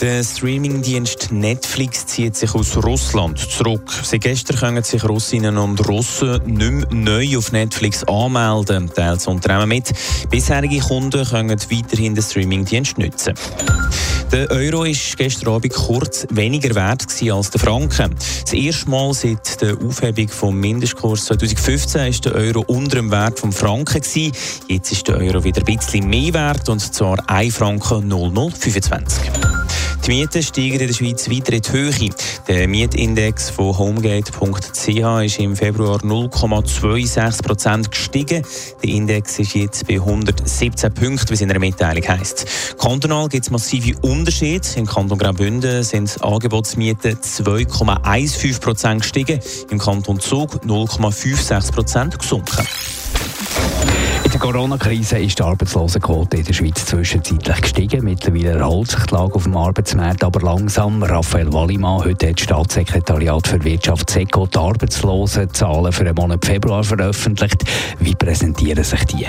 Der Streamingdienst Netflix zieht sich aus Russland zurück. Seit gestern können sich Russinnen und Russen nicht mehr neu auf Netflix anmelden, teilt das Unternehmen mit. Bisherige Kunden können weiterhin den Streamingdienst nutzen. Der Euro ist gestern Abend kurz weniger wert als der Franken. Das erste Mal seit der Aufhebung vom Mindestkurs 2015 ist der Euro unter dem Wert vom Franken. Jetzt ist der Euro wieder ein bisschen mehr wert und zwar 1 Franken 0025. Die Mieten steigen in der Schweiz weiter in die Höhe. Der Mietindex von homegate.ch ist im Februar 0,26 Prozent gestiegen. Der Index ist jetzt bei 117 Punkten, wie es in einer Mitteilung heisst. Kantonal gibt es massive Unterschiede. Im Kanton Graubünden sind Angebotsmieten 2,15 Prozent gestiegen, im Kanton Zug 0,56 Prozent gesunken. In der Corona-Krise ist die Arbeitslosenquote in der Schweiz zwischenzeitlich gestiegen. Mittlerweile erholt sich die Lage auf dem Arbeitsmarkt aber langsam. Raphael Wallimann, heute hat das Staatssekretariat für Wirtschaft SECO die Arbeitslosenzahlen für den Monat Februar veröffentlicht. Wie präsentieren sich die?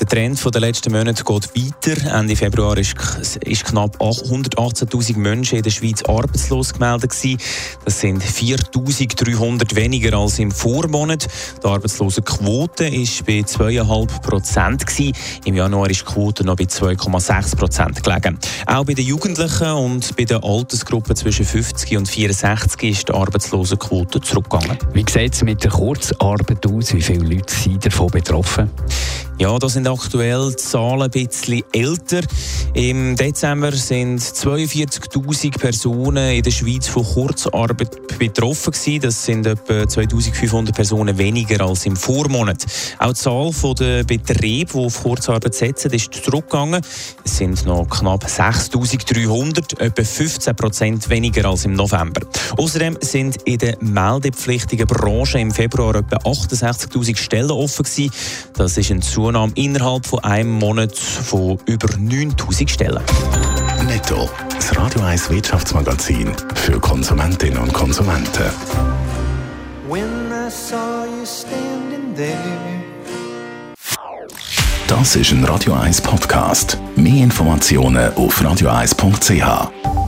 Der Trend der letzten Monate geht weiter. Ende Februar ist knapp 118.000 Menschen in der Schweiz arbeitslos gemeldet. Das sind 4.300 weniger als im Vormonat. Die Arbeitslosenquote ist bei 2,5 Prozent Im Januar ist die Quote noch bei 2,6 Prozent gelegen. Auch bei den Jugendlichen und bei den Altersgruppen zwischen 50 und 64 ist die Arbeitslosenquote zurückgegangen. Wie sieht es mit der Kurzarbeit aus? Wie viele Leute sind davon betroffen? Ja, da sind aktuell die Zahlen ein bisschen älter. Im Dezember sind 42.000 Personen in der Schweiz von Kurzarbeit betroffen gewesen. Das sind etwa 2.500 Personen weniger als im Vormonat. Auch die Zahl der Betriebe, die auf Kurzarbeit setzen, ist zurückgegangen. Es sind noch knapp 6.300, etwa 15 Prozent weniger als im November. Außerdem sind in der meldepflichtigen Branche im Februar etwa 68.000 Stellen offen gewesen. Das ist ein Zunahme innerhalb von einem Monat von über 9000 Stellen. Netto, das Radio 1 Wirtschaftsmagazin für Konsumentinnen und Konsumenten. Das ist ein Radio 1 Podcast. Mehr Informationen auf radio1.ch.